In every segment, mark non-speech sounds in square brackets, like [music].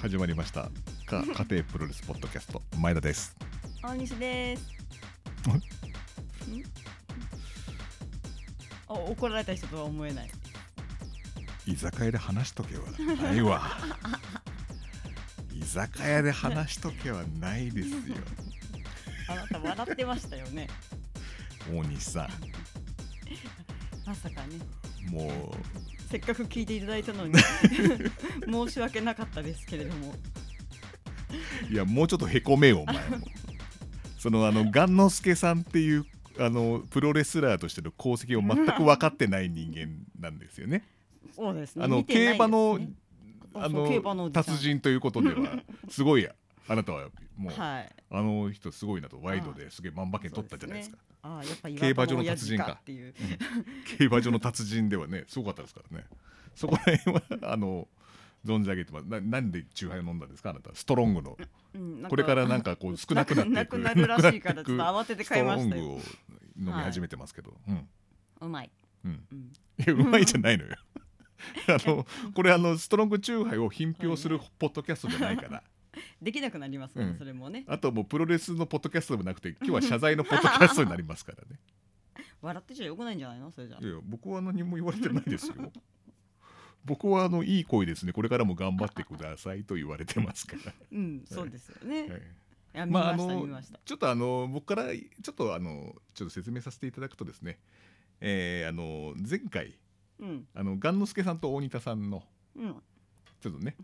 始まりました。か [laughs] 家庭プロレスポッドキャスト。前田です。大西です。あ怒られた人とは思えない。居酒屋で話しとけはないわ。[laughs] 居酒屋で話しとけはないですよ。あなた笑ってましたよね。大西さ [laughs] まさかね、んもせっかく聞いていただいたのに。[laughs] 申し訳なかったですけれども。ういやもうちょっとへこめよお前も。そのあの雁之助さんっていうあのプロレスラーとしての功績を全く分かってない人間なんですよね。そうですね。あのね。競馬のあの達人ということでは [laughs] すごいあなたはもう、はい。あの人すごいなと。ワイドですげえ万馬券取ったじゃないですかああやっぱ競馬場の達人か。っていう。競馬場の達人ではね [laughs] すごかったですからね。そこら辺はあの存じ上げてます。ななんでチューハイを飲んだんですかあなたストロングの。うんこれからなんかこう少なくなっていく。なくなるらしいからちょっと慌てて買いましたよ。ストロングを飲み始めてますけど、うん。うまい。うん。うん。いや [laughs] うまいじゃないのよ。あの [laughs] これあのストロングチューハイを品評するポッドキャストじゃないから [laughs] できなくなりますね、うん。それもね。あともうプロレスのポッドキャストでもなくて今日は謝罪のポッドキャストになりますからね。[laughs] 笑ってちゃよくないんじゃないの？それじゃいや僕は何も言われてないですよ。[laughs] 僕はあのいい声ですね。これからも頑張ってくださいと言われてますから、うん、そうですよね。はい。いや見ました、まああの見ました。ちょっとあの僕からちょっとあのちょっと説明させていただくとですね、えーあの前回うん、あの雁之助さんと大仁田さんのうん、ちょっとね。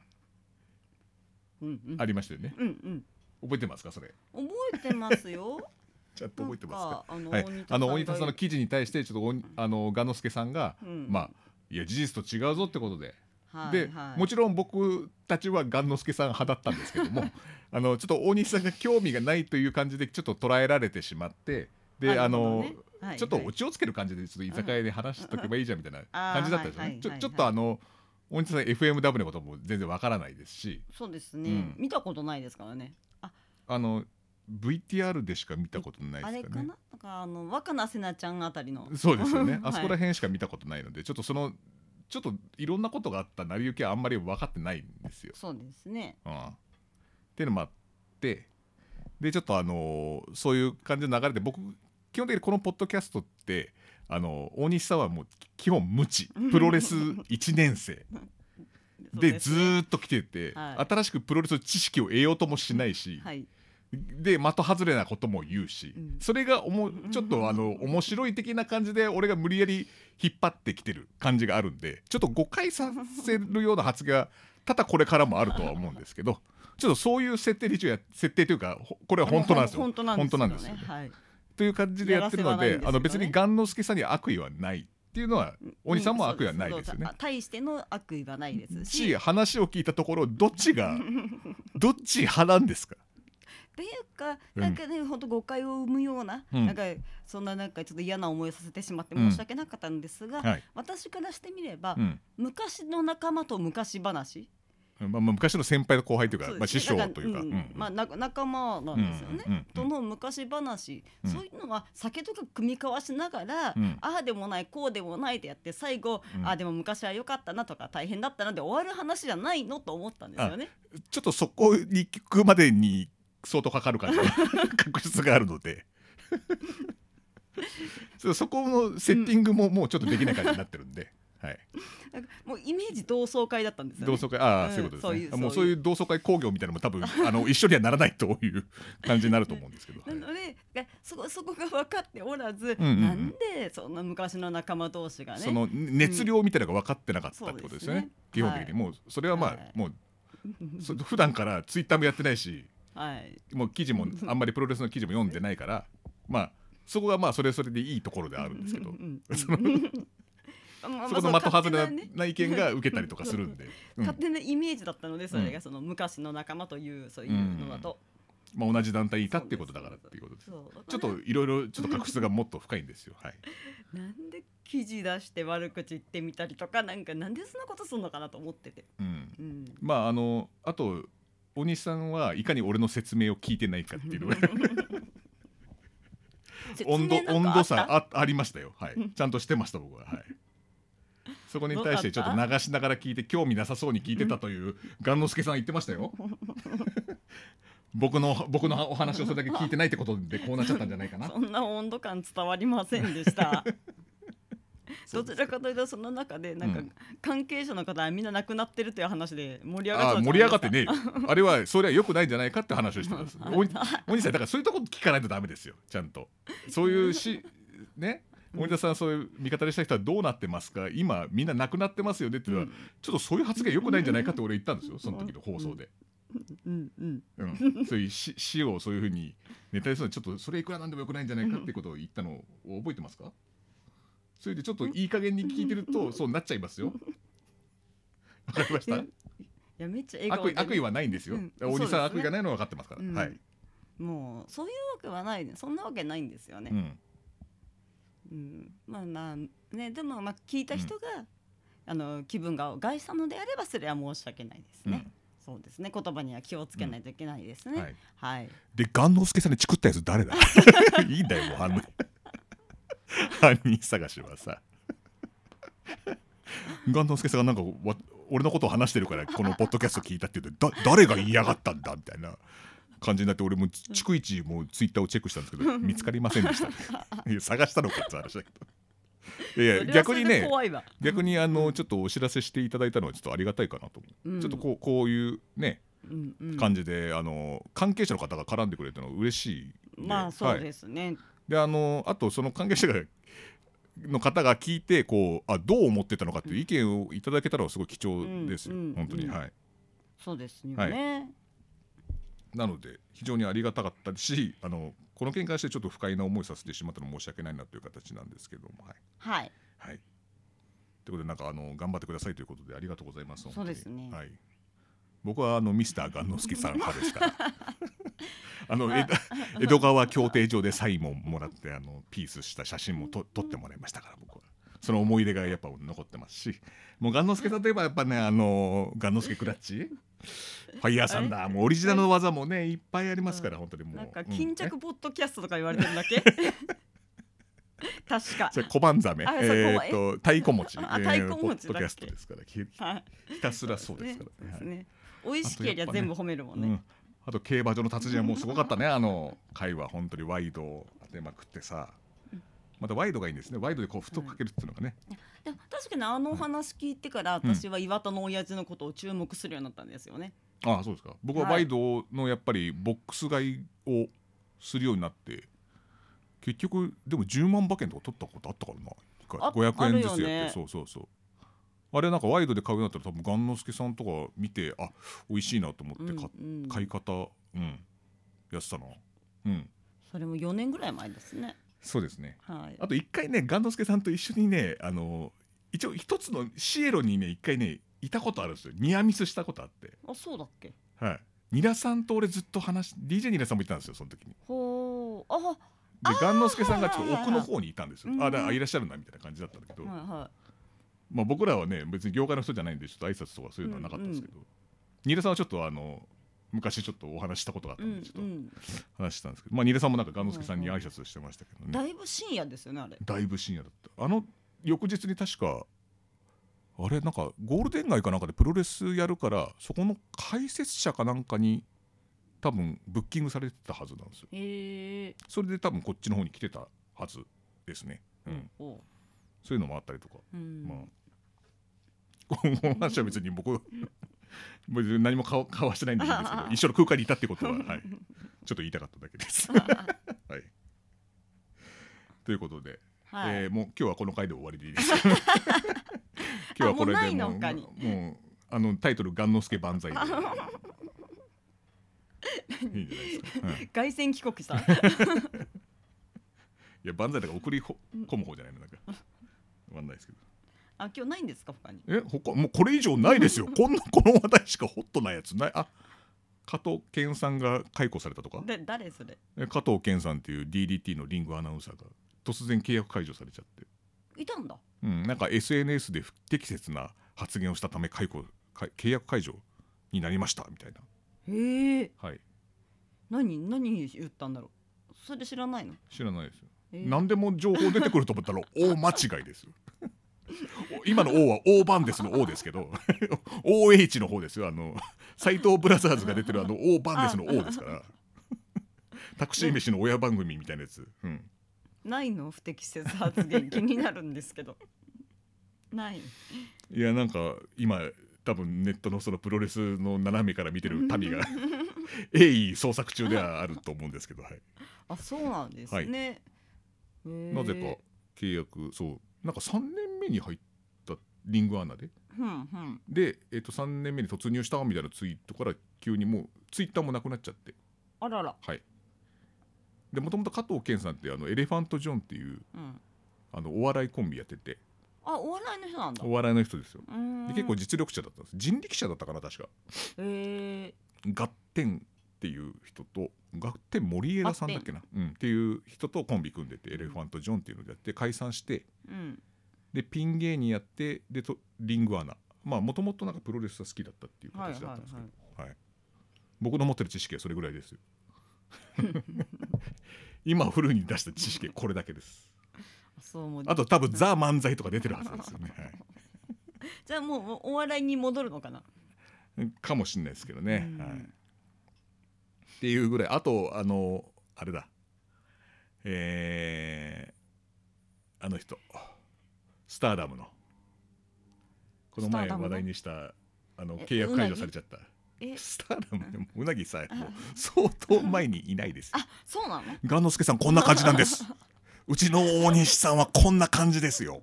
ありましたよね。うん、うん。覚えてますかそれ？覚えてますよ。[laughs] ちゃんと覚えてますあの、はい。あの大仁田がさんの記事に対してちょっとおあの雁之助さんが、うん。まあいや事実と違うぞってことで。はいで、はい、もちろん僕たちは雁之助さん派だったんですけども [laughs] あのちょっと大西さんが興味がないという感じでちょっと捉えられてしまってであの、ねはい。ちょっとはいオチをつける感じでちょっと居酒屋で話しとけばいいじゃんみたいな感じだったんですよね。はいちょっとあの大西さん FMW のことも全然わからないですしそうですね、うん見たことないですからね。あ、あの VTR でしか見たことないあれかな、ですかね。なんかあの若菜せなちゃんあたりの。そうですよね。[laughs] はいあそこら辺しか見たことないので、ちょっとそのちょっといろんなことがあった成り行きはあんまり分かってないんですよ。そうですね。うん、っていうのもあってでちょっとあのーそういう感じの流れで僕基本的にこのポッドキャストってあの大西さんはもう基本無知。プロレス1年生。[laughs] でね。ーっと来てて、はい。新しくプロレスの知識を得ようともしないし、はい。で的外れなことも言うし、うん。それがおもちょっとあの面白い的な感じで俺が無理やり引っ張ってきてる感じがあるんでちょっと誤解させるような発言が多々これからもあるとは思うんですけどちょっとそういう設定設定というかほこれは本当なんですよ。本当なんですよ、ね。本当なんですよね。はい。という感じでやってるのでねあの別に雁之助さんに悪意はないっていうのは大西さんも悪意はないですよね。対しての悪意はないです。し。し話を聞いたところどっちがどっち派なんですか？っていうか、うん。なんかね、本当誤解を生むような、うん。なんかそんななんかちょっと嫌な思いをさせてしまってうん申し訳なかったんですが、はい、私からしてみれば、うん。昔の仲間と昔話、まあ、まあ昔の先輩と後輩というかまあ、師匠というか。まあな仲間なんですよね。との昔話、うん。そういうのは酒とか組み交わしながら、うん。ああでもないこうでもないってやって最後、うん。ああでも昔は良かったなとか大変だったなで終わる話じゃないのと思ったんですよね。ちょっとそこに聞くまでに相当かかる感じ [laughs] 確実があるので。[laughs] そこのセッティングももうちょっとできない感じになってるんで、はい、もうイメージ同窓会だったんですよね。同窓会。ああ、うんそういうことですね。そうもうそういう。同窓会工業みたいなのも多分あの [laughs] 一緒にはならないという [laughs] 感じになると思うんですけど、はないのでがそこそこが分かっておらず、うんうんうん。なんでそんな昔の仲間同士がねその熱量みたいなのが分かってなかったってことですよね,、そうですね。基本的に、はい。もうそれはまあ、はい。もう [laughs] そ普段からツイッターもやってないしはい。もう記事もあんまりプロレスの記事も読んでないからまあそこがまあそれそれでいいところであるんですけど。うんうんそのまあそこのまあ的外れな意見が受けたりとかするんで、[laughs] う。ん。勝手なイメージだったのでそれうん。がその昔の仲間というそういうのだと、まあ、同じ団体にいたってことだからっていうことです。ちょっといろいろちょっと確執がもっと深いんですよ。はい。[laughs] なんで記事出して悪口言ってみたりとかなんかなんでそんなことすんのかなと思ってて、うん。うん、まああのあと大西さんはいかに俺の説明を聞いてないかっていう [laughs] 温度温度差あありましたよ。はい。ちゃんとしてました僕は。はいそこに対してちょっと流しながら聞いて興味なさそうに聞いてたという雁之助さん言ってましたよ。僕の僕のお話をそれだけ聞いてないってことでこうなっちゃったんじゃないかな。そんな温度感伝わりませんでした。[laughs] どちらかというとその中でなんかうん。関係者の方はみんな亡くなってるという話で盛り上がっ盛り上がってねあれはそれは良くないんじゃないかって話をしてます。[laughs] お兄さんだからそういうとこ聞かないとダメですよ。ちゃんと。そういうしね森田さんそういう味方でした人はどうなってますか？今みんな亡くなってますよねっていうのは、ちょっとそういう発言良くないんじゃないかって [laughs] 俺言ったんですよその時の放送で、うん。うん。うん、そういう死死をそういうふうにネタにするのはちょっとそれいくらなんでも良くないんじゃないかってことを言ったのを覚えてますか？それでちょっといい加減に聞いてるとそうなっちゃいますよ。わかりました？いやめっちゃ悪意悪意はないんですよ、うん。お兄さん悪意がないのは分かってますから、うん。はい、もうそういうわけはないねそんなわけないんですよね、うん、うんまあまあねでもまあ聞いた人が、あの気分が害したのであればそれは申し訳ないですね、そうですね。言葉には気をつけないといけないですね、はいはい。で雁之助さんにチクったやつ誰だ？[laughs] いいんだよもう犯人犯人探しはさ。雁之助さんがなんかわ俺のことを話してるからこのポッドキャスト聞いたって言うとだ誰が言いやがったんだ？みたいな感じになって俺も逐一もうツイッターをチェックしたんですけど見つかりませんでした。[laughs] いや探したのかって話だけど。[laughs] いや逆にね逆にあのちょっとお知らせしていただいたのはちょっとありがたいかなと思う、うん。ちょっとこうこういうねうんうん。感じで、あの関係者の方が絡んでくれたのは嬉しいまあそうはい。ですね、であのあとその関係者がの方が聞いてこうあどう思ってたのかっていう意見をいただけたらすごい貴重ですよ、うんうん本当に、うんはい。そうですよはね、なので非常にありがたかったしあのこの件に関してちょっと不快な思いさせてしまったのは申し訳ないなという形なんですけどもはい、はい。はい、ということでなんかあの頑張ってくださいということでありがとうございます。そうですね。はい、僕はあのミスター雁之助さん派ですから。[laughs] あの江戸川競艇場でサインももらってあのピースした写真もと撮ってもらいましたから僕は。その思い出がやっぱ残ってますし。もう雁之助さんといえばやっぱねあの雁之助クラッチファイヤーサンダー。もうオリジナルの技もねい。っぱいありますから本当にもう。なんかうん。巾着ポッドキャストとか言われてるだけ？確か。それ小判ザメ。あそうえっと太鼓持ちあ太鼓持ちだポッドキャストですからひはい。ひたすらそうですから。ね。はい。ね美味しけりゃ全部褒めるもんね。うん、あと競馬場の達人はもうすごかったね。あの回は本当にワイドを当てまくってさ。またワイドがいいんですね。ワイドでこう太くかけるっていうのがね、でも確かにあのお話聞いてから私は岩田の親父のことを注目するようになったんですよね。ああそうですか。僕ははい。ワイドのやっぱりボックス買いをするようになって結局でも10万馬券とか取ったことあったからな。一回あ500円ずつやって、ね。そうそうそうあれなんかワイドで買うようになったら多分雁之助さんとか見てあ美味しいなと思って買,、うんうん。買い方うん。やってたな。うん。それも4年ぐらい前ですね。そうですね。はい。あと一回ね雁之助さんと一緒にねあの一応一つのシエロにね一回ねいたことあるんですよ。ニアミスしたことあって。あそうだっけ？はい。ニラさんと俺ずっと話し DJ ニラさんもいたんですよその時に。ほうあはで雁之助さんがちょっと奥の方にいたんですよ。うんあだからいらっしゃるなみたいな感じだったんだけど、いはまあ、僕らはね別に業界の人じゃないんでちょっと挨拶とかそういうのはなかったんですけど、ニラさんはちょっとあの昔ちょっとお話ししたことがあっい。うんたん。でちょっとうん。話したんですけど、まあニラさんもなんか雁之助さんに挨拶してましたけどね、だいぶ深夜ですよねあれ。だいぶ深夜だった。あの翌日に確かあれなんかゴールデン街かなんかでプロレスやるからそこの解説者かなんかに多分ブッキングされてたはずなんですよ。それで多分こっちの方に来てたはずですね、うん、おそういうのもあったりとか、うん。まあこの話は別に僕 [laughs] 別に何も交わしてないんでいいんですけど [laughs] 一緒の空間にいたってことは、はい、ちょっと言いたかっただけです。[laughs] はい、ということで、はい。えーもう今日はこの回で終わりでいいです。今日はこれであもうもうあのタイトル「雁之助万歳」でいいんじゃないですか。はい、い凱旋帰国した。[laughs] や万歳だから送りほ込む方じゃないのなんかわかんないですけど。あ今日ないんですか他に？え他もうこれ以上ないですよこんな [laughs] この話題しかホットなやつないあ加藤健さんが解雇されたとか？で誰それ？え加藤健さんっていう DDT のリングアナウンサーが突然契約解除されちゃって、いたんだ。うん、なんか SNS で不適切な発言をしたため解雇か契約解除になりましたみたいな。へえ。はい。何何言ったんだろう。それ知らないの？知らないですよ、え。ー何でも情報出てくると思ったら [laughs] 大間違いです。よ [laughs] 今の O はバンデスの O ですけど。[laughs] OH の方ですよ。あの斎藤ブラザーズが出てるあのバンデスの O ですから。タクシー飯の親番組みたいなやつ、うん、ないの？不適切発言。気になるんですけど。[laughs] ない。いやなんか今多分ネットのそのプロレスの斜めから見てる民が [laughs] 鋭意捜索中ではあると思うんですけど、はい、あそうなんですね、へー。なぜか契約そうなんか3年目に入ったリングアナで。うんうん。で、えっと3年目に突入したみたいなツイートから急にもうツイッターもなくなっちゃって。あらら。はいでもともと加藤健さんってあのエレファント・ジョンっていううん。あのお笑いコンビやってて。あお笑いの人なんだ。お笑いの人ですよ。で結構実力者だったんです。人力車だったかな確か。へえガッテンっていう人とガッテン森枝さんだっけな、うん、っていう人とコンビ組んでてエレファント・ジョンっていうのでやって解散して。うん。でピン芸人やってでとリングアナ。まあもともとなんかプロレスが好きだったっていう形だったんですけど、はい。僕の持ってる知識はそれぐらいですよ [laughs] 今フルに出した知識はこれだけです。そうもう。あと多分ザ・漫才とか出てるはずですよね、はい。じゃあもうお笑いに戻るのかな？かもしれないですけどね、うん。はい、っていうぐらい。あとあのあれだ。えー、あの人。スターダムの。この前話題にしたあのえ契約解除されちゃった。えスターダムでもうなぎさえもう相当前にいないですよ。あそうなの？ガンノスケさんこんな感じなんです。[laughs] うちの大西さんはこんな感じですよ。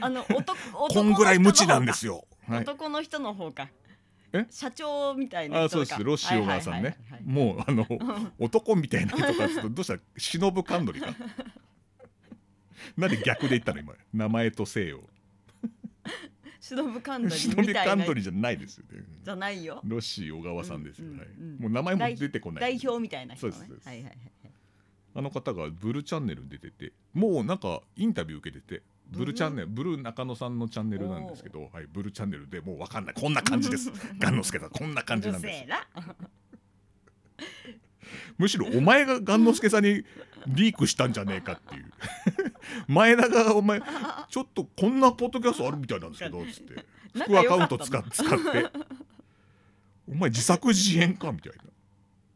あの男男こんぐらい無知なんでよすよ、はい、男の人の方か。え？社長みたいなあそうです。ロッシー小川さんね。もうあの [laughs] 男みたいな人かどうした？忍ぶカンドリか。[laughs] なんで逆で言ったの？今。名前と姓を忍ぶカンドリ忍びみたいなカンドリじゃないですよね。じゃないよ。ロッシー小川さんですよ、はいうんうん。うんもう名前も出てこない。代表みたいな人ね。そうですそうです。はいはいはいあの方がブルチャンネルに出ててもうなんかインタビュー受けててブルチャンネルブル中野さんのチャンネルなんですけど、はい、ブルチャンネルでもう分かんない。こんな感じです。[laughs] ガンノスケさんこんな感じなんです。うるせえな。[laughs] むしろお前がガンノスケさんにリークしたんじゃねえかっていう。[laughs] 前田がお前ちょっとこんなポッドキャストあるみたいなんですけど [laughs] つって。副アカウント使っ使って。[laughs] お前自作自演かみたいな。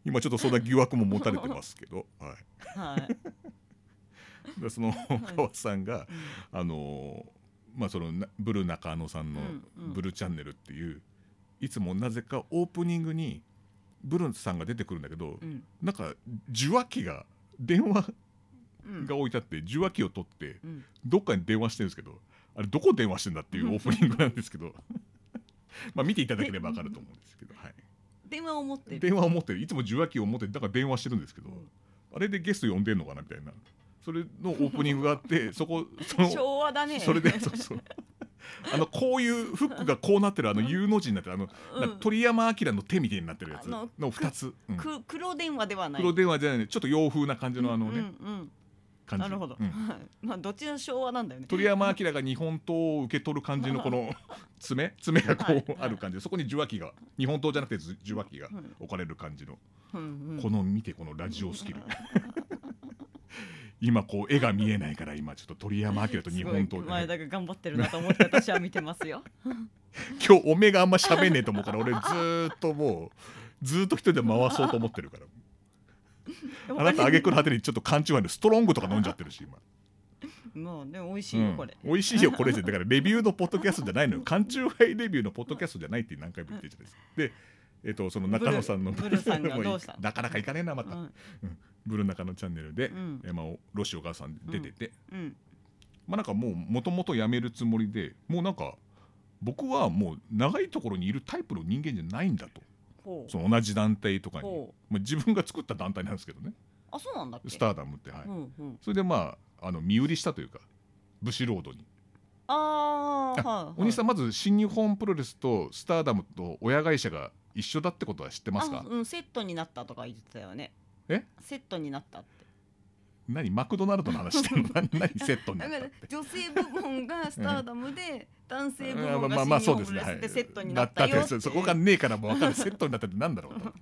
今ちょっとそんな疑惑も持たれてますけど、はい、はい。でその川さんがあのーまあそのなブル中野さんのブルチャンネルっていういつもなぜかオープニングにブルさんが出てくるんだけど、うん。なんか受話器が電話うん。が置いてあって受話器を取ってうん。どっかに電話してるんですけどあれどこ電話してんだっていうオープニングなんですけど。[laughs] まあ見ていただければ分かると思うんですけど、はい、電話を持ってる。電話を持ってる。いつも受話器を持ってだから電話してるんですけど、うん。あれでゲスト呼んでんのかなみたいな。それのオープニングがあってそこその [laughs] 昭和だね。それでそうそう [laughs] あのこういうフックがこうなってるあの U の字になってるあの、うん。鳥山明の手みたいになってるやつ。あのの2つ、うん。く黒電話ではない。黒電話じゃないちょっと洋風な感じのあのね、うんうん感じ。なるほど、うん。は [laughs] いまあどっちの昭和なんだよね。鳥山明が日本刀を受け取る感じのこの爪爪がこはい。うある感じ。でそこに受話器が日本刀じゃなくてず受話器がうん。置かれる感じの。うんうん。この見てこのラジオスキル [laughs] 今こう絵が見えないから今ちょっと鳥山明と日本す刀前田が頑張ってるなと思って私は見てますよ。[laughs] 今日おめがあんま喋んねえと思うから俺ずーっともうずーっと一人で回そうと思ってるから。あなた挙句の果てにちょっと勘違いでストロングとか飲んじゃってるし今、もうでも美味しいよこれ、うん、美味しいよこれだからレビューのポッドキャストじゃないのよ。缶チューハイレビューのポッドキャストじゃないって何回も言ってるじゃないですか。でえっ、とその中野さんのブルさんが [laughs] どうした？なかなかいかねえなまた、うん。ブル中野チャンネルで、うん。えまあ、ロシお母さん出てて、うん。まあなんかもうもともと辞めるつもりでもうなんか僕はもう長いところにいるタイプの人間じゃないんだと。その同じ団体とかに、ほまあ、自分が作った団体なんですけどね。あそうなんだスターダムってはい、それでまああの身売りしたというか武士ロードに。あーはい、はい、お兄さんまず新日本プロレスとスターダムと親会社が一緒だってことは知ってますか？あうんセットになったとか言ってたよね。え？セットになったって。何？マクドナルドの話してんの？[laughs] 何？何？セットになだったって。女性部門がスターダムで男性部門が新日本プロレスでセットになったよだってそこがねえからもう分かる。セットになったってなんだろうと思って。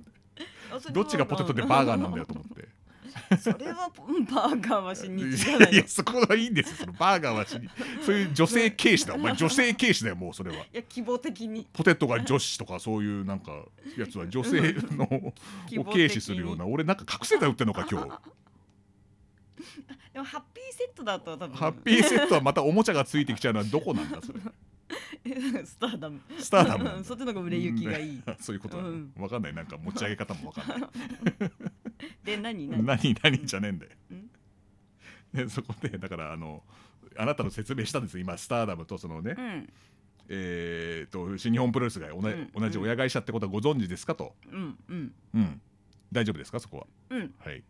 [laughs] どっちがポテトでバーガーなんだよと思って [laughs] それはうんバーガーは新日いじゃないいやそこはいいんですよ。そのバーガーは死に。そういう女性軽視だ。[laughs] お前女性軽視だよもうそれは。いや希望的に。ポテトが女子とかそういうなんかやつは [laughs] 女性の希を軽視するような。俺なんか覚醒剤売ってんのか今日。でもハッピーセットだと多分。ハッピーセットはまたおもちゃがついてきちゃうのはどこなんだそれ。スターダム。スターダム。そっちの方が売れ行きがいい。そういうこと。なの、うん。わかんない。なんか持ち上げ方もわかんない [laughs] で何何？何何？じゃねえんだよ。うん。でそこでだからあのあなたの説明したんですよ。今スターダムとそのね、うん。えー、と新日本プロレスが同じ,、うん同じ親会社ってことはご存知ですかと、うんうん。うん、大丈夫ですか？そこは。うん。はい。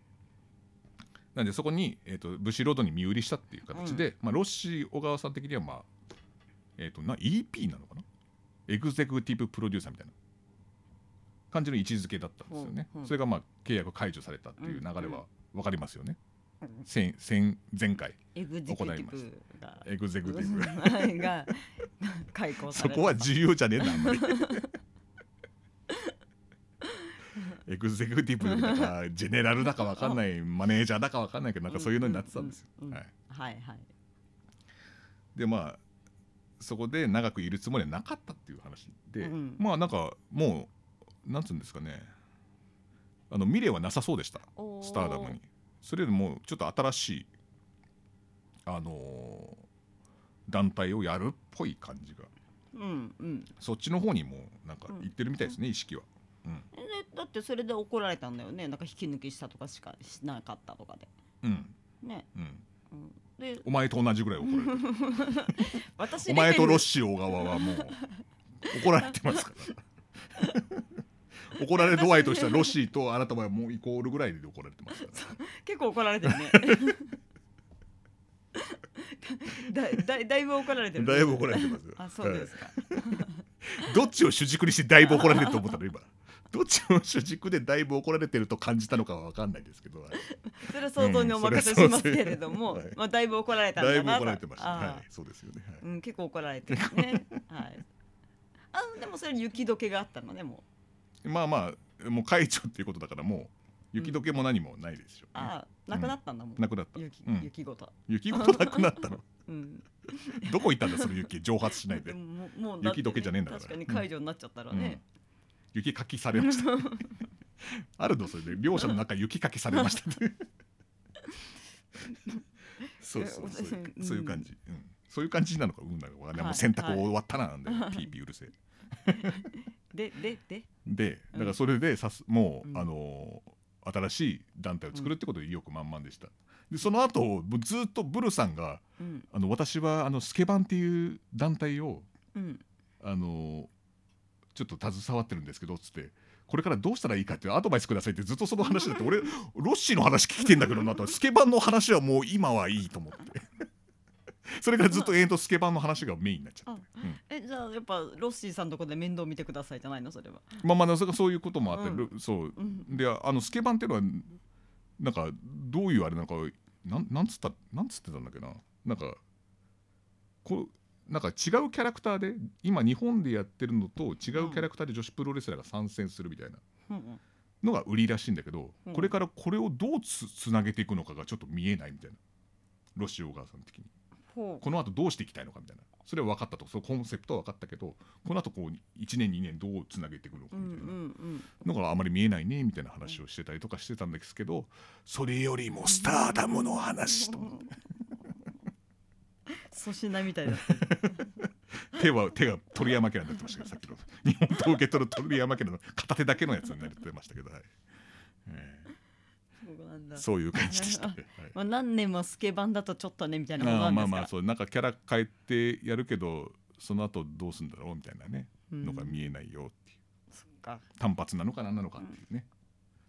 なんでそこに、えー、とブシロードに身売りしたっていう形で、まあ、ロッシー小川さん的にはまあえっ、とな EP なのかな？エグゼクティブプロデューサーみたいな感じの位置づけだったんですよね、それがまあ契約解除されたっていう流れうんは分かりますよね、うん。先先前回行いましブがエグゼクティブはいが。[laughs] 解雇された。そこは重要じゃねえんだあんまり。[laughs] エグゼクティブだかジェネラルだかわかんないマネージャーだかわかんないけどなんかそういうのになってたんですよ。はい。はいでまあそこで長くいるつもりはなかったっていう話で、うん。まあなんかもうなんつうんですかね。あの未練はなさそうでした。おスターダムに。それよりもちょっと新しいあのー団体をやるっぽい感じが。うんうん。そっちの方にもなんか行ってるみたいですね、意識は。うん。えでだってそれで怒られたんだよね。なんか引き抜きしたとかしかしなかったとかで。うん。ね、うん、うん、でお前と同じぐらい怒られてる。[laughs] 私お前とロッシシー小川はもう怒られてますから怒られ度合いとしてはロッシーとあなたはもうイコールぐらいで怒られてますから結構怒られてるね。だだだいぶ怒られてるだいぶ怒られてますよ。あそうですか、はい。どっちを主軸にしてだいぶ怒られてると思ったの？今。どっちを主軸でだいぶ怒られてると感じたのかは分かんないですけど、はいそれは想像にお任せしますけれども、うん。まあだいぶ怒られたんだなだいぶ怒られてました、はい、そうですよね、はい。うん結構怒られてるね。はい。あでもそれ雪解けがあったのねもうまあまあもう解除っていうことだからもう雪解けも何もないですよ、ね。ああなくなったんだもん、なくなった。雪、うん。雪ごと。雪ごとなくなったの。[laughs] うん。[laughs] どこ行ったんだその雪蒸発しないで。でももう雪解けじゃねえんだから。確かに解除になっちゃったらね、雪かきされました。[laughs] あるのそれで両者の中雪かきされました。ってそうそう。そういううん。そういう感じ、うん、そういう感じなのかうん。なのかわかんない。もはいう洗濯終わったななんで、ピーピーうるせえででで。でうん。だからそれでさすもう、うん。あのー新しい団体を作るってことで意欲満々でした。でその後ずっとブルさんがうん。あの私はあのスケバンっていう団体をうん。あのちょっと携わってるんですけどつってこれからどうしたらいいかっていうアドバイスくださいってずっとその話だって俺ロッシーの話聞きてんだけどなとスケバンの話はもう今はいいと思って [laughs] それからずっと永遠とスケバンの話がメインになっちゃっあえじゃあやっぱロッシーさんのとこで面倒見てくださいじゃないの？それは、てまあまあそそういうこともあって、うそう。うん、であのスケバンっていうのはなんかどういうあれなんかなんなんつったなんつってたんだっけな？なんかこうなんか違うキャラクターで今日本でやってるのと違うキャラクターで女子プロレスラーが参戦するみたいな。うんうんのが売りらしいんだけど、うん。これからこれをどうつつなげていくのかがちょっと見えないみたいな。ロシオガーさん的に。ほこの後どうしていきたいのかみたいな。それは分かったと。そのコンセプトは分かったけどこの後こう1年2年どうつなげていくのかみたいな。うんのがあまり見えないねみたいな話をしてたりとかしてたんですけどそれよりもスターダムの話と思って。[laughs] 粗品みたいだ。っ [laughs] た手は手が鳥山家になってましたけどさっきの。日本刀受け取る鳥山家の片手だけのやつになってましたけど、はい。えーそういう感じでした、[laughs] はい。まあ、何年もスケバンだとちょっとねみたいなことあなんですか？ーまあまあそうなんかキャラ変えてやるけどその後どうするんだろうみたいなね、うん。のが見えないよっていう。そっか。単発なのか何なのかっていうね、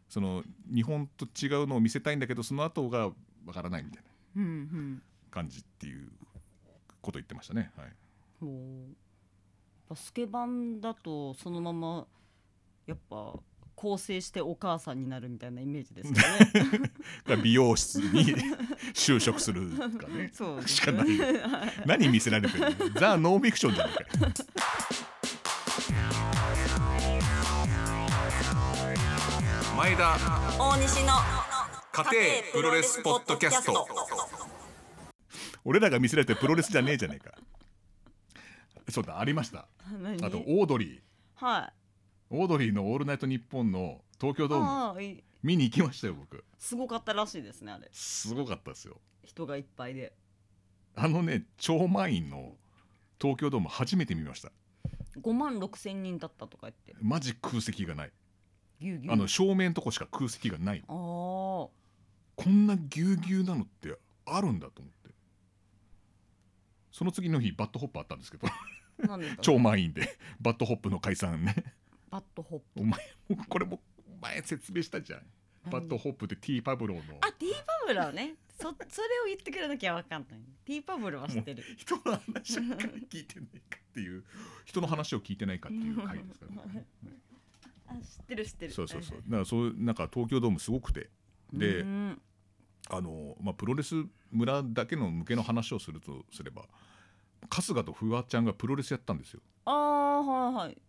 その日本と違うのを見せたいんだけどその後がわからないみたいな。うんうん。感じっていうこと言ってましたね。はい。ほう。やっぱスケバンだとそのままやっぱ構成してお母さんになるみたいなイメージですかね。[laughs] が美容室に [laughs] 就職するかね。そうしかない。何見せられてるの？ザ・ノーフィクションじゃないか。よ前田大西のか家庭プロレスポッドキャスト。俺らが見せられてるプロレスじゃねえじゃねえか。そうだありました。何？あとオードリー。はいオードリーの「オールナイトニッポン」の東京ドームああいい。見に行きましたよ僕。すごかったらしいですねあれ。すごかったですよ。人がいっぱいで。あのね超満員の東京ドーム初めて見ました。5万6千人だったとか言って。マジ空席がない。ぎゅうぎゅう。あの正面のとこしか空席がないあこんなぎゅうぎゅうなのってあるんだと思って。その次の日 BAD HOP あったんですけど。あ何ですか？[laughs] 超満員で。 BAD HOP の解散ね BAD HOP。お前これも前説明したじゃん。 BAD HOP って T-Pablow の。あ T-Pablow ね。そそれを言ってくれなきゃわかんない。ティーパブロは知ってる。人の話を聞いてないかっていう人の話を聞いてないかっていう回ですから。ねあ知ってる知ってる。そうそうそう。だからそうなんか東京ドームすごくて。でうんあの、まあ、プロレス村だけの向けの話をするとすれば春日とフワちゃんがプロレスやったんですよ。ああはいはい。で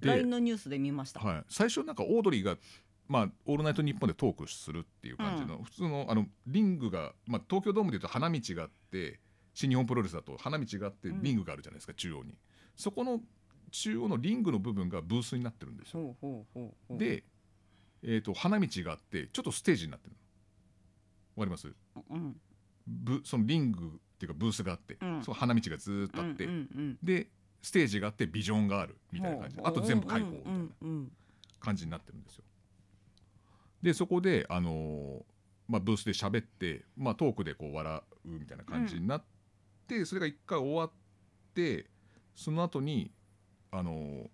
LINE のニュースで見ました、はい、最初なんかオードリーが「まあ、オールナイトニッポン」でトークするっていう感じの、普通のあのリングが、まあ、東京ドームでいうと花道があって新日本プロレスだと花道があってうん。リングがあるじゃないですか、中央に。そこの中央のリングの部分がブースになってるんですよ。で、えー、と花道があってちょっとステージになってるの。わかります？うん。ブそのリングっていうかブースがあって、うん。その花道がずーっとあって、うんうん。でステージがあってビジョンがあるみたいな感じであと全部開放みたいなうんうん感じになってるんですよ。でそこで、あのーまあ、ブースで喋って、まあ、トークでこう笑うみたいな感じになって、それが一回終わってその後にあのー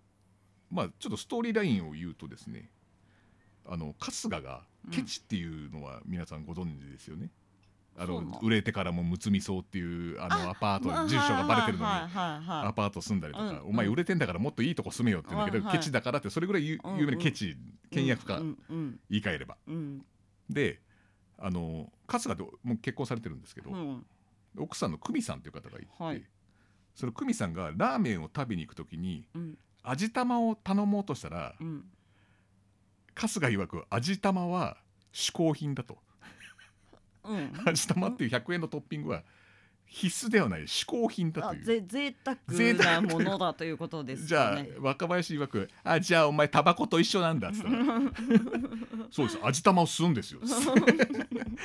まあちょっとストーリーラインを言うとですねあの春日がケチっていうのは皆さんご存知ですよね。あのそうなの売れてからもむつみ荘っていうあのあアパートまあ住所がバレてるのにアパート住んだりとか、うんお前売れてんだからもっといいとこ住めよって言うんだけど、ケチだからってそれぐらい有名なケチ、倹約家、言い換えれば。うん。であの春日ともう結婚されてるんですけど、うん。奥さんの久美さんという方がいて、はい。その久美さんがラーメンを食べに行く時にうん。味玉を頼もうとしたらうん。春日曰く味玉は嗜好品だと。うん味玉っていう100円のトッピングは必須ではない嗜好品だあという。ぜ贅贅沢沢な。ものだということですじゃあ。若林曰く「あじゃあお前タバコと一緒なんだ」っつったら「[laughs] そうです。味玉を吸うんですよ」つって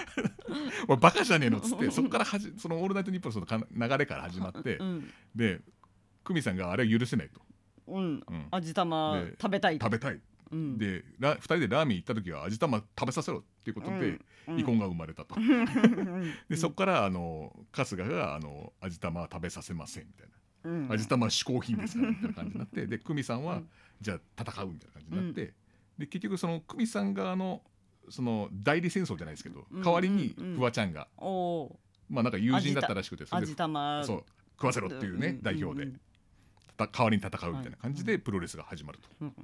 「おいバカじゃねえの」っつってそこからはじその「オールナイトニッポン」の流れから始まってうん。で久美さんがあれは許せないと。うん。うん。味玉で食べたいと。食べたいうん。で2人でラーメン行った時は味玉食べさせろっていうことでうん。遺恨が生まれたと。うん。でそこからあの春日があの味玉は食べさせませんみたいな。うん。味玉は嗜好品ですからみたいな感じになってで久美さんは、うん。じゃあ戦うみたいな感じになって、で結局その久美さん側のその代理戦争じゃないですけど、うん。代わりにフワちゃんが、まあなんか友人だったらしくてそれそう食わせろっていうね、うん。代表で、代わりに戦うみたいな感じでプロレスが始まるうん。と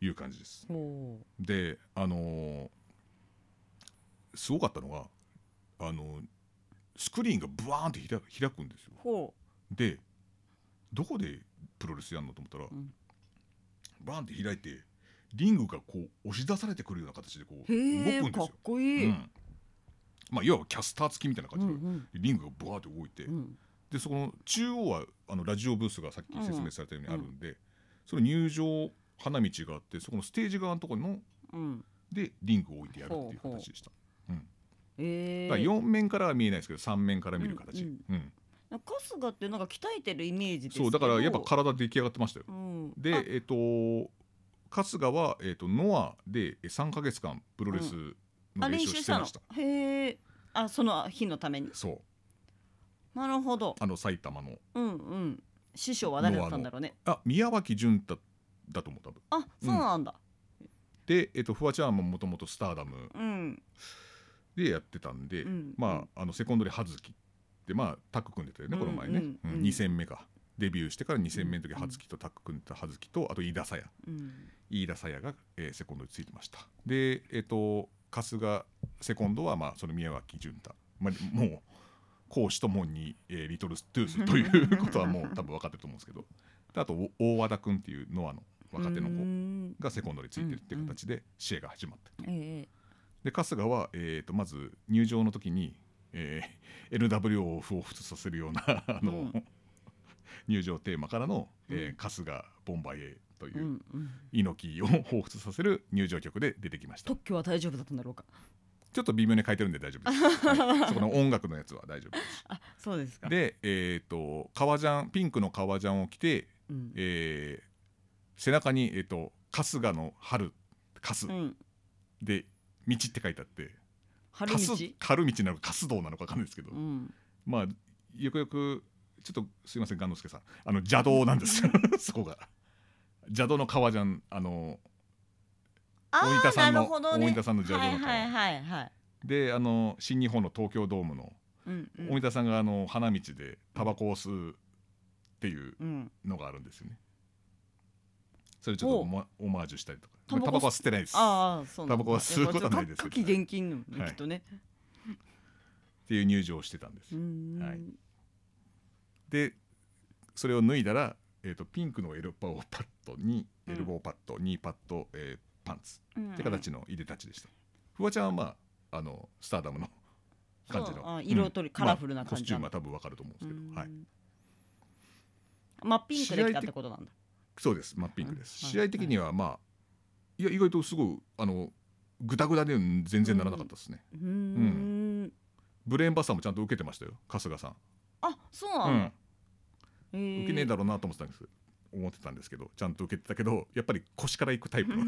いう感じです。であのーすごかったのがあのスクリーンがブワーンって開くんですよ。ほでどこでプロレスやんのと思ったら、ん。バーンって開いてリングがこう押し出されてくるような形でこう動くんですよ。こいい、うん。まあ、いわばキャスター付きみたいな感じで、うんうん。リングがブワーって動いて、うん。でそこの中央はあのラジオブースがさっき説明されたようにあるんで、その入場花道があってそこのステージ側のところのうん。でリングを置いてやるっていう形でした。うん。ええだから4面からは見えないですけど3面から見る形、うんうん。春日ってなんか鍛えてるイメージそうだからやっぱ体出来上がってましたよ。うん、であえっ、と春日は、えっとノアでえ3か月間プロレスのあ練練習してました。へえあその日のために。そう。なるほど。あの埼玉の。うんうん。師匠は誰だったんだろうね。あ宮脇潤太だと思う多分。あそうなんだ。で、えっとフワちゃんももともとスターダムうん。でやってたんで、うんまああのセコンドで葉月ってまあタッグ組んでたよね、うんこの前ね、うんうん2戦目か。デビューしてから2戦目の時葉月とタッグ組んでた葉月とあと飯田沙耶。うん。飯田沙耶が、えーセコンドについてました。でえっ、と春日セコンドはまあその宮脇潤太、まあ、もう公私ともに、えーリトルトゥースということはもう多分分かってると思うんですけど。であとお大和田君っていうノアの若手のう子ん。がセコンドについてるっていう形で試合が始まったで春日は、えー、とまず入場の時に、えー NWO を彷彿させるようなあの、うん。[laughs] 入場テーマからの、えー春日ボンバイエという猪木を彷彿させる入場曲で出てきました。特許は大丈夫だったんだろうか。ちょっと微妙に書いてるんで大丈夫です、はい。そこの音楽のやつは大丈夫です。[laughs] あそうですか。で、えー、と革ジャンピンクの革ジャンを着て、うん。えー背中に、えー、と春日の春春。うん。で道って書いてあって。春道？春春道なのか春道なのか分かんないですけど、うん。まあよくよくちょっとすいません雁之助さん。あの邪道なんです。よ [laughs] そこが。邪道の革ジャンあのあー大分さんのなるほどね。大分さんのジャズのはいはいはいはい。であの新日本の東京ドームのうんうん。大分さんがあの花道でタバコを吸うっていううん。のがあるんですよねそれちょっとオマオマージュしたりとか。タバコは吸って。ないです。っああそうタバコは吸うことはないですやっぱちょっと夏季現金のねはい。きっとね。ていう入場をしてたんです。はい。でそれを脱いだら、えー、とピンクのエルボーパッドにうん。エルボーパッド、ニーパッド、えーパンツ。うん。って形のいでたちでした、フワちゃんはまああのスターダムの感じの。あ色とりカラフルなまあ感じコスチュームは多分わかると思うんですけど、はい、うん真っピンクできたってことなんだそうです。真っピンクです、うん試合的にはまあいや意外とすごいあのグダグダで全然ならなかったですね、うーん。ブレーンバスターもちゃんと受けてましたよ春日さん、あそううなん。だん、受けねえだろうなと思ってたんです。思ってたんですけどちゃんと受けてたけどやっぱり腰から行くタイプの。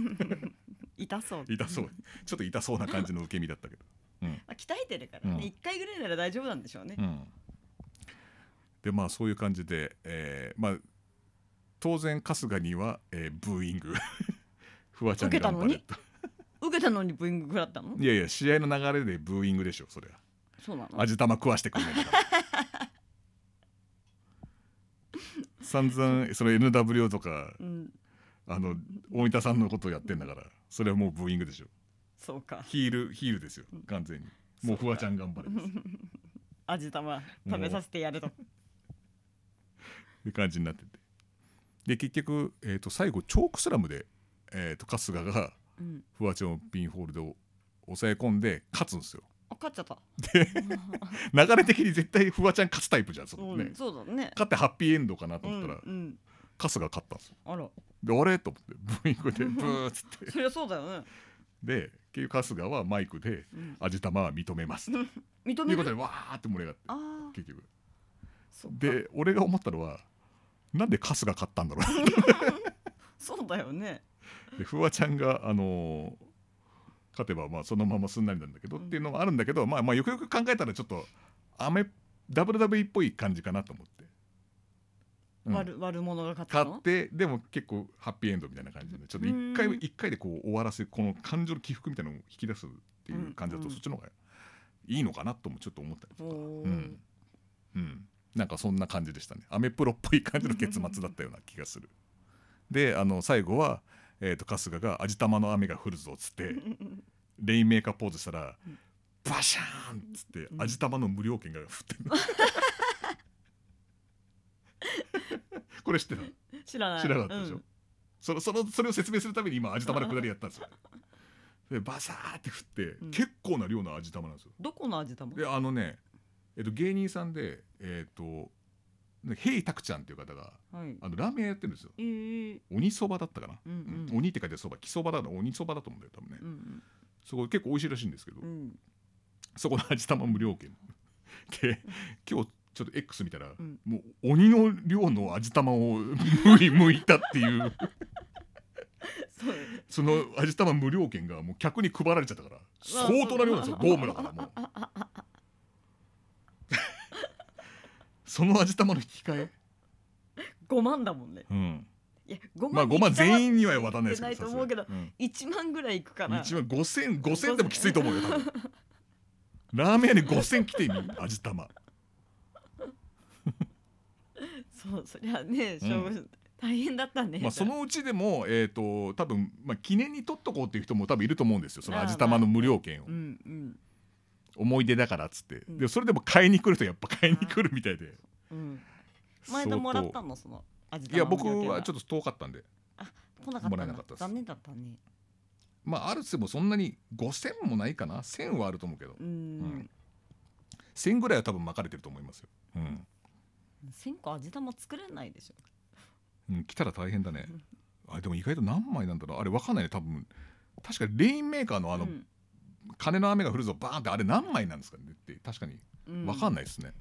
[laughs] 痛そう。痛そう。ちょっと痛そうな感じの受け身だったけど、うん。[laughs] まあ鍛えてるからうん。ね一回ぐらいなら大丈夫なんでしょうね。うん、でまあそういう感じで、えーまあ当然春日には、えーブーイング。[laughs] フワちゃん受けたのに頑張れと。受けたのに？ブーイング食らったの？いやいや試合の流れでブーイングでしょそれは。そうなの？味玉食わしてくんねんから。[laughs] 散々その NWO とかうん。あの大分さんのことをやってんだからそれはもうブーイングでしょそうか。ヒールヒールですよ完全に。もうフワちゃん頑張れです味玉食べさせてやると。[laughs] いう感じになっててで結局、えー、と最後チョークスラムで、えー、と春日がうん。フワちゃんをピンホールドを抑え込んで勝つんですよ。あ勝っちゃった。[laughs] 流れ的に絶対フワちゃん勝つタイプじゃんそこね、うんそうだね。勝ってハッピーエンドかなとうん思ったら、うん春日が勝ったんですよ。あら。であれ？と思ってブーイングでブーっつって。[laughs] そりゃそうだよね。で結局春日はマイクでうん「味玉は認めます」と。[laughs] 認いうめることでわーって盛り上がって結局。で俺が思ったのはなんで春日勝ったんだろ [laughs] そうだよね。うでフワちゃんがあのー勝てばまあそのまますんなりなんだけど、うん。っていうのがあるんだけどまあまあよくよく考えたらちょっとアメ WWE っぽい感じかなと思って、うん。悪悪者が勝ったの？勝ってでも結構ハッピーエンドみたいな感じでちょっと一回うん一回でこう終わらせこの感情の起伏みたいなのを引き出すっていう感じだと、うん。そっちの方がいいのかなともちょっと思ったりとか、うん。うん、なんかそんな感じでしたね。アメプロっぽい感じの結末だったような気がする。であの最後は、えー、と春日が「味玉の雨が降るぞ」っつってレインメーカーポーズしたらうんバシャーンっつってうん。味玉の無料券が降ってるこれ知ってた？知らない。知らなかったでしょ、うん。そのそのそれを説明するために今味玉のくだりやったんですよ。でバサーって振って、うん。結構な量の味玉なんですよ。どこの味玉？であのね、えっと、芸人さんでえっ、とねヘイタクちゃんっていう方がはい。あのラーメン屋やってるんですよ。えー。鬼そばだったかな、うんうん。鬼って書いてそば。木そばだな鬼そばだと思うんだよ多分ね、うんそこ結構美味しいらしいんですけど、うん。そこの味玉無料券。で今日ちょっと X 見たら、ん。もう鬼の量の味玉をむいむいたっていう。そう。その味玉無料券がもう客に配られちゃったから相当な量なんですよ。ドームだからもうその味玉の引き換え、5万だもんね。うん、いや5万まあ5万全員には渡渡らないですないけどと思うけどさすがに1万ぐらいいくかな。うん一万5000 5000でもきついと思うよ多分。ラーメン屋に5000来てみ味玉。そうそりゃねうん。勝負大変だったねまあそのうちでもえっ、と多分まあ記念に取っとこうっていう人も多分いると思うんですよその味玉の無料券を。うんうん思い出だからっつって。うん。でそれでも買いに来るとやっぱ買いに来るみたいで。うん。前田もらったの？その味玉いや僕はちょっと遠かったんで。来なかったもらえなかったです。残念だったね。まああるつてもそんなに5,000もないかな？1,000はあると思うけど。うん。1,000ぐらいは多分巻かれてると思いますよ。うん。千個味玉作れないでしょ。うん、来たら大変だね。あでも意外と何枚なんだろう？あれわかんないね多分。確かにレインメーカーのあの、うん金の雨が降るぞバーンってあれ何枚なんですかねって確かにうん。わかんないですね。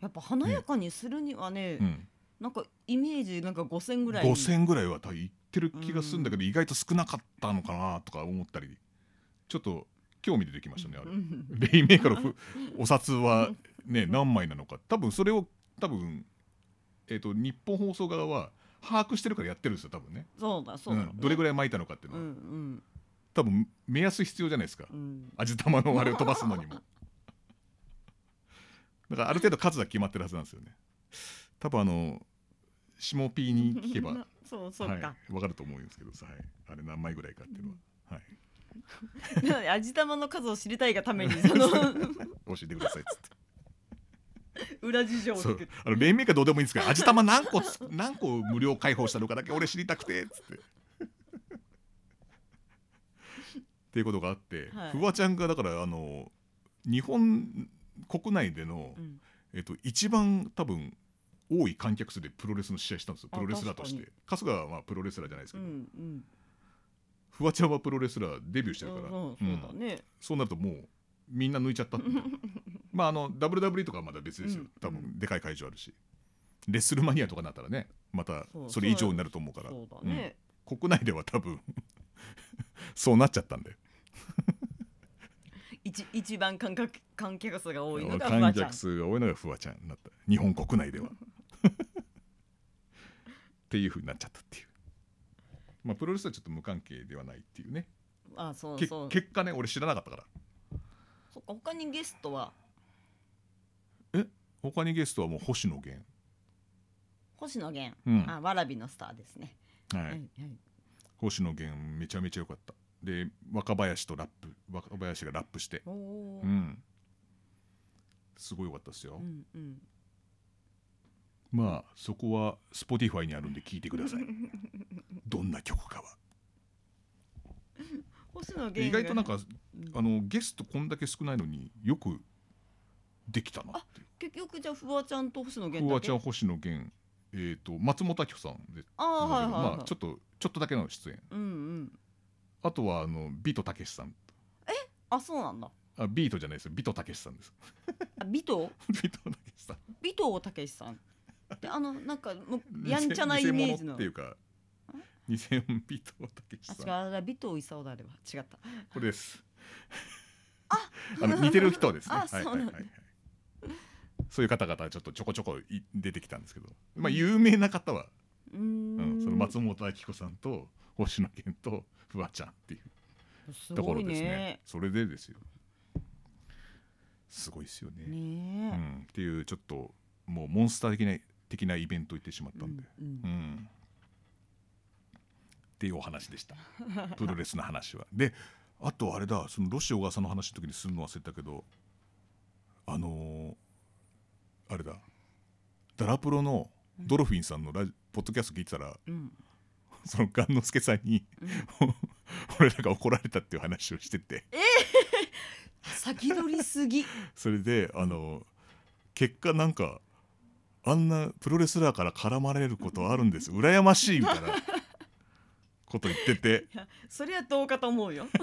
やっぱ華やかにするにはね、うん、なんかイメージなんか5000ぐらい。5,000ぐらいは多分いってる気がするんだけど、意外と少なかったのかなとか思ったり。ちょっと興味出てきましたねあれ。うん。レインメーカーのふお札はね何枚なのか。多分それを多分えっ、と日本放送側は把握してるからやってるんですよ多分ね。そうだそうだ、ん、どれぐらい巻いたのかっていううのは、ん多分目安必要じゃないですか。うん。うん味玉のあれを飛ばすのにも。[laughs] だからある程度数は決まってるはずなんですよね。多分あの下 P に聞けばは [laughs] そうそうか、い、分かると思うんですけどさ、はい、あれ何枚ぐらいかっていうのは、はい、[laughs] 味玉の数を知りたいがためにその。教えてくださいっつって。裏事情をそあのレインメーカーどうでもいいんですけど味玉何個つ何個無料開放したのかだけ俺知りたくてっつってっていうことがあって、はい。フワちゃんがだからあの日本国内での、うん。えっと、一番多分多い観客数でプロレスの試合したんですよ。あプロレスラーとして。春日はまあプロレスラーじゃないですけうど、んうん。フワちゃんはプロレスラーデビューしてるから、そうそうそうだね、そうなるともうみんな抜いちゃった [laughs] まああの WWE とかはまだ別ですよ、うん多分でかい会場あるし。レッスルマニアとかになったらねまたそれ以上になると思うから。ね、うん。国内では多分そうなっちゃったんで [laughs] 一一番観客観客数が多いのがフ観ワちゃん。客数が多いのがフワちゃんになった。日本国内では。[laughs] っていうふうになっちゃったっていう。まあプロレスはちょっと無関係ではないっていうね。あそうけそう。結果ね俺知らなかったから。そっか他にゲストは？他にゲストはもう星野源。星野源、うん。あわらびのスターですね、はい、はいはい。星野源めちゃめちゃ良かったで若林とラップ若林がラップして。うん。すごい良かったですよ、うんうん。まあそこは Spotify にあるんで聞いてください。[laughs] どんな曲かは。意外となんかうんあのゲストこんだけ少ないのによくできたなって結局じゃあフワちゃんと星野フ源だけ？ワちゃん星野源。えー、と松本明子さんで。ああはいはい、はい。まあちょっとちょっとだけの出演。うんうんあとはあのビートたけしさん。あそうなんだ。あビートじゃないです。よビトたけしさんです。あ尾藤ビー [laughs] トたけしさん。尾藤武さん？であのなんかもうやんちゃなイメージの。偽物っていうか偽物ビートたけしあさん。違うあれ尾藤勲だあれは。違った。これです。あ！[laughs] の似てる人ですね。[laughs] あはいはいそうなんだ。はいはいそういう方々ちょっとちょこちょこい出てきたんですけど。まあ有名な方は、うーうんん、その松本明子さんと星野源とフワちゃんっていうすところですね。それでですよ。すごいですよね。うねん、っていうちょっともうモンスター的な的なイベント行ってしまっえたんで、うんうん。うん。っていうお話でした。[laughs] プロレスの話は。であとあれだ。そのロシ小川さんの話の時にするの忘れたけどあのーあれだ。ダラプロのドルフィンさんのラジポッドキャスト聞いてたらうんその雁之助さんにうん。俺らが怒られたっていう話をしてて。先取りすぎ。それであの結果なんかあんなプロレスラーから絡まれることあるんです。羨ましいみたいなこと言ってて。いやそれはどうかと思うよ。[laughs]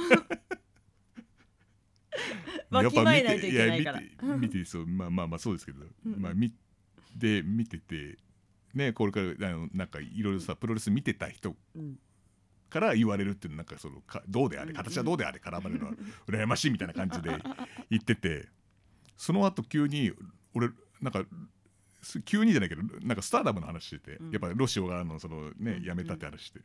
やわきまえないといけないから。や見て見てそうまあまあまあそうですけど、うん。まあ見で見ててねこれからあのなんかいろいろさプロレス見てた人うん。から言われるっていうのなんかそのかどうであれうん。形はどうであれ絡まれるのは [laughs] 羨ましいみたいな感じで言っててその後急に俺なんかす急にじゃないけどなんかスターダムの話してて、うん。やっぱロシオがあのそのねうん。辞めたって話して、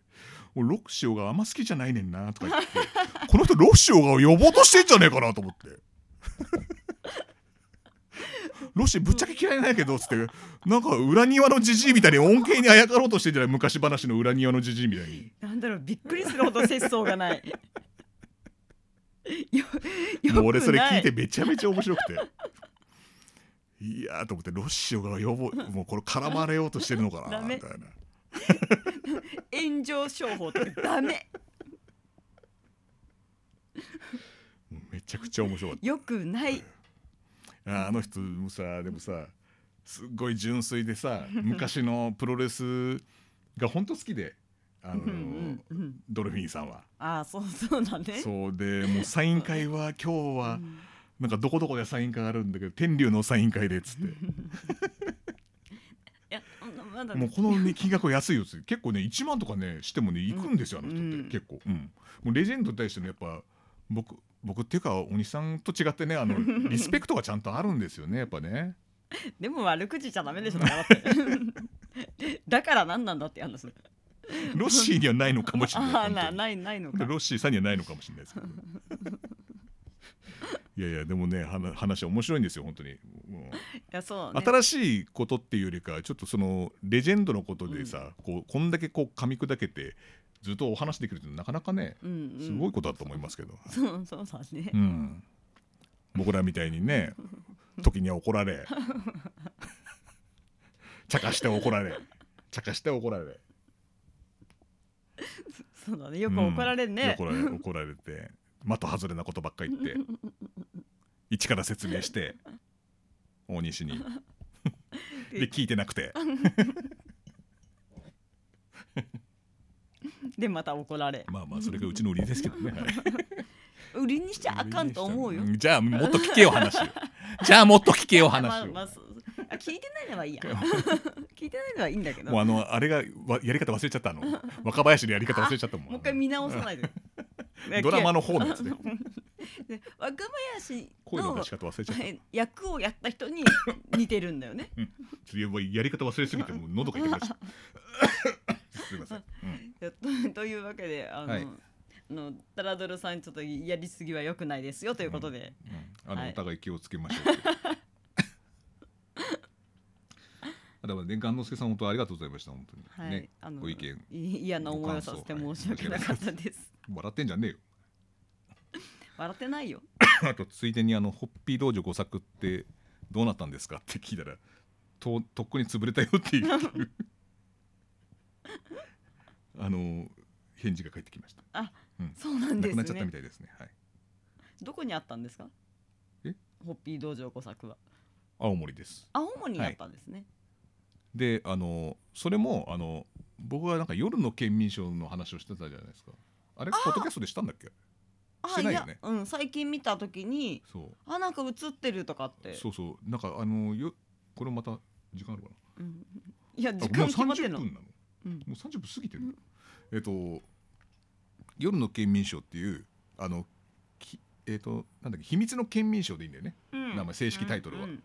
俺ロシオがあんま好きじゃないねんなとか言って [laughs] この人ロシオが呼ぼうとしてんじゃねえかなと思って。ロシぶっちゃけ嫌いなんやけどっつってなんか裏庭のじじいみたいに恩恵にあやかろうとしてんじゃない昔話の裏庭のじじいみたいになんだろうびっくりするほど節操がない。[laughs] よよくない。もう俺それ聞いてめちゃめちゃ面白くて。いやーと思ってロシオが呼ぼうもうこれ絡まれようとしてるのかなダメ。みたいな。[laughs] 炎上商法とかダメ。[laughs] めちゃくちゃ面白かった。よくないああの人もさでもさすっごい純粋でさ [laughs] 昔のプロレスが本当好きであの、うんうんうんドルフィンさんは。ああそうそうだね。そうでもうサイン会は [laughs] 今日はうん。なんかどこどこでサイン会あるんだけど天竜のサイン会でっつって。[laughs] いやまだもうこの、ね、金額は安いよっつって。結構ね1万とかねしてもね行くんですよ、あの人って、うん。結構、うん、もうレジェンドに対してのやっぱ僕僕っていうか鬼さんと違ってねあの [laughs] リスペクトがちゃんとあるんですよねやっぱね。でも悪口じゃダメでしょ [laughs] だから何なんだって話ロッシーにはないのかもしれない。[laughs] なないないのかロッシーさんにはないのかもしれないですけど。いやいやでもね話話面白いんですよ本当に、もういやそう、ね、新しいことっていうよりかちょっとそのレジェンドのことでさ、こうこんだけこう噛み砕けてずっとお話できるってなかなかねうんうん、すごいことだと思いますけど、そうそうだね。う、ん、僕らみたいにね時には怒られ。茶化して怒られ。茶化して怒られ。そうだね。よく怒られるね、うん。怒られ怒られて。的外れなことばっかり言って。一から説明して。大西に。[laughs] で聞いてなくて [laughs] でまた怒られ。まあまあそれがうちの売りですけどね、[laughs] はい。売りにしちゃあかんと思うよ。んじゃあもっと聞けよ話を。じゃあもっと聞けよ話を、[laughs] まあまあ聞いてないのはいいや。[laughs] 聞いてない。のはいいんだけど。もうあのあれがわやり方忘れちゃったあの。若林のやり方忘れちゃったもん。もう一回見直さないで。ドラマの方のやつねで。若林の声の出し方忘れちゃった。え役をやった人に似てるんだよね。ちょっとややり方忘れすぎてもう喉が痛くなっちゃったとというわけであの、はい。あのタラドルさんちょっとやりすぎは良くないですよということで、うんあの、はい。お互い気をつけましょう。[laughs] あだからね、雁之助さん本当ありがとうございました本当に、はい、ね。あのご意見。い嫌な思いをさせて申し訳なかったです。笑ってんじゃねえよ。笑ってないよ。[laughs] あとついでにあのホッピー道場5作ってどうなったんですかって聞いたらととっくに潰れたよっていう。[laughs] あの返事が返ってきました。あ、うんそうなんですなくなっちゃったみね。たいですね。はい。どこにあったんですか？え？ホッピー道場小作は。青森です。青森にあったんですね。であのそれもあの僕はなんか夜の県民賞の話をしてたじゃないですか。あれポッドキャストでしたんだっけ？しあ、いよねうん、最近見た時に、そう。あ、なんか映ってるとかって。そうそうなんかあのよこれまた時間あるかうんいや、な時間決30まってんの。分なのうんもう30分過ぎてる、えっ、と夜の県民賞っていうあのきえっ、となんだっけ秘密の県民賞でいいんだよね。うん。名前正式タイトルは。うんうん。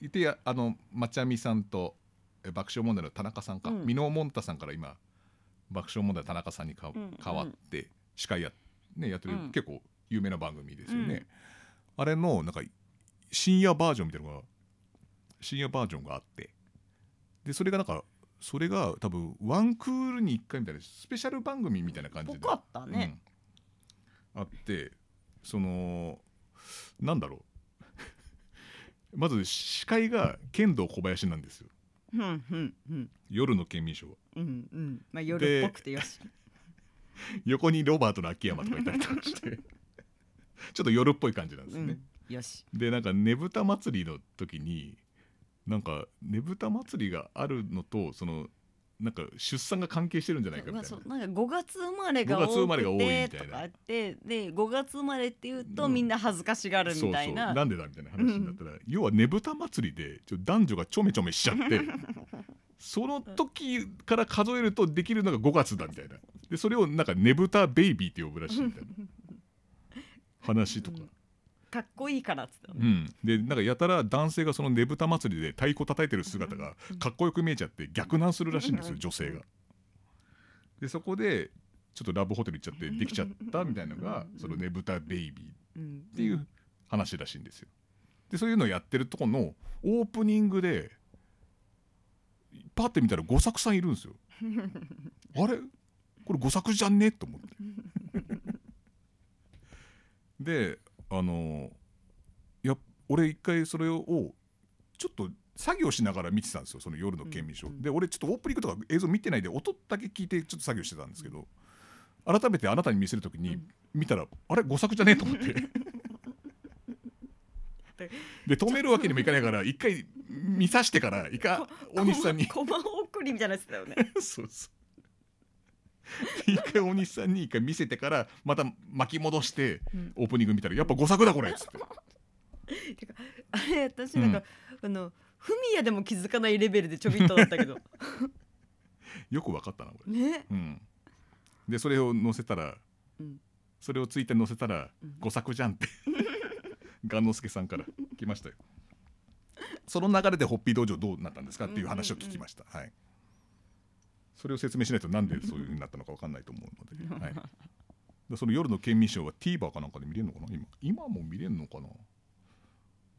いてあのまちゃみさんとえ爆笑問題の田中さんかうん。箕面もんたさんから今爆笑問題の田中さんにか、うん。変わって司会や,、ね、やってる、うん。結構有名な番組ですよね、うん。あれのなんか深夜バージョンみたいなのが深夜バージョンがあってでそれがなんかそれが多分ワンクールに1回みたいなスペシャル番組みたいな感じで。ぽかったね。うん。あってそのなんだろう。[laughs] まず司会が剣道小林なんですよ。うんうんうん。夜の県民賞は。うんうん。まあ夜っぽくてよし。[laughs] 横にロバートの秋山とかいたりとかして。ちょっと夜っぽい感じなんですよね、うん、よし。でなんかねぶた祭りの時になんかねぶた祭りがあるのとそのなんか出産が関係してるんじゃないかみまあ、たいな。なんか5月生まれが5月生まれが多くてみたいな。とかあってで5月生まれっていうとうんみんな恥ずかしがるみたいな、そうそうなんでだみたいな話になったら、要はねぶた祭りでちょ男女がちょめちょめしちゃってその時から数えるとできるのが5月だみたいな。でそれをなんかねぶたベイビーって呼ぶらしいみたいな。話とか、かっこいいからっつっうん、でなんかやたら男性がそのねぶた祭りで太鼓叩いてる姿がかっこよく見えちゃって逆難するらしいんですよ女性が。でそこでちょっとラブホテル行っちゃってできちゃったみたいなのがそのねぶたベイビーうん。っていう話らしいんですよ。でそういうのをやってるとこのオープニングでパッて見たら五作さんいるんですよ。[laughs] あれ？これ五作じゃんね？と思って。であのや俺一回それをちょっと作業しながら見てたんですよその夜の県民賞、うんうんで俺ちょっとオープニングとか映像見てないで音だけ聞いてちょっと作業してたんですけど、改めてあなたに見せるときに見たら、あれ誤作じゃねえと思って。[laughs] で止めるわけにもいかないから一回見さしてから一回大西さんに。コマ送りみたいなやつだよね。[laughs] そうそう一回大西さんに一回見せてからまた巻き戻してうん。オープニング見たらやっぱ誤作だこれっつって。てかあれ私なんか、あのフミヤでも気づかないレベルでちょびっとだったけど。[laughs] よくわかったなこれ、ね。うん、でそれを載せたらうん。それをツイッターに載せたらうん。誤作じゃんって。雁之助さんから来ましたよ。その流れでホッピー道場どうなったんですかっていう話を聞きました、はいそれを説明しないとなんでそういう風になったのかわかんないと思うので、[laughs] はい、でその夜の県民賞は TVer かなんかで見れるのかな？今今も見れるのかな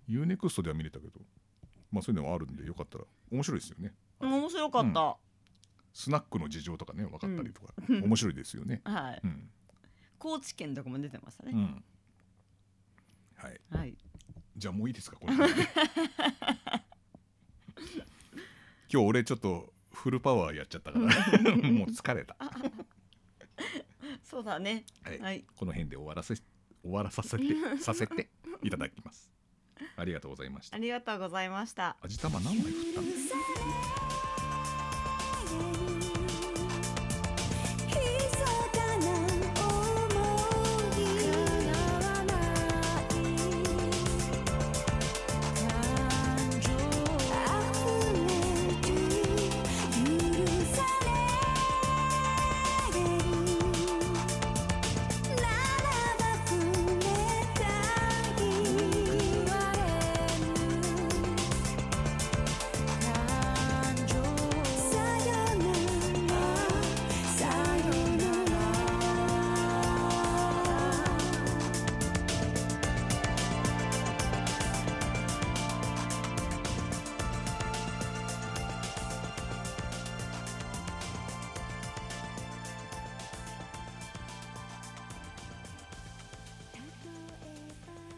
？UNEXT では見れたけど。まあそういうのはあるんでよかったら面白いですよね。面白かった、スナックの事情とかね分かったりとか、うん。面白いですよね、[laughs] はい。うん。高知県とかも出てましたね、うん。はい。はい。じゃあもういいですかこれ [laughs] 今日俺ちょっとフルパワーやっちゃったから。もう疲れた、はそうだね。い。はい。この辺で終わらせ終わらさせて [laughs] させていただきます。ありがとうございました。ありがとうございました。味玉何枚振ったんですか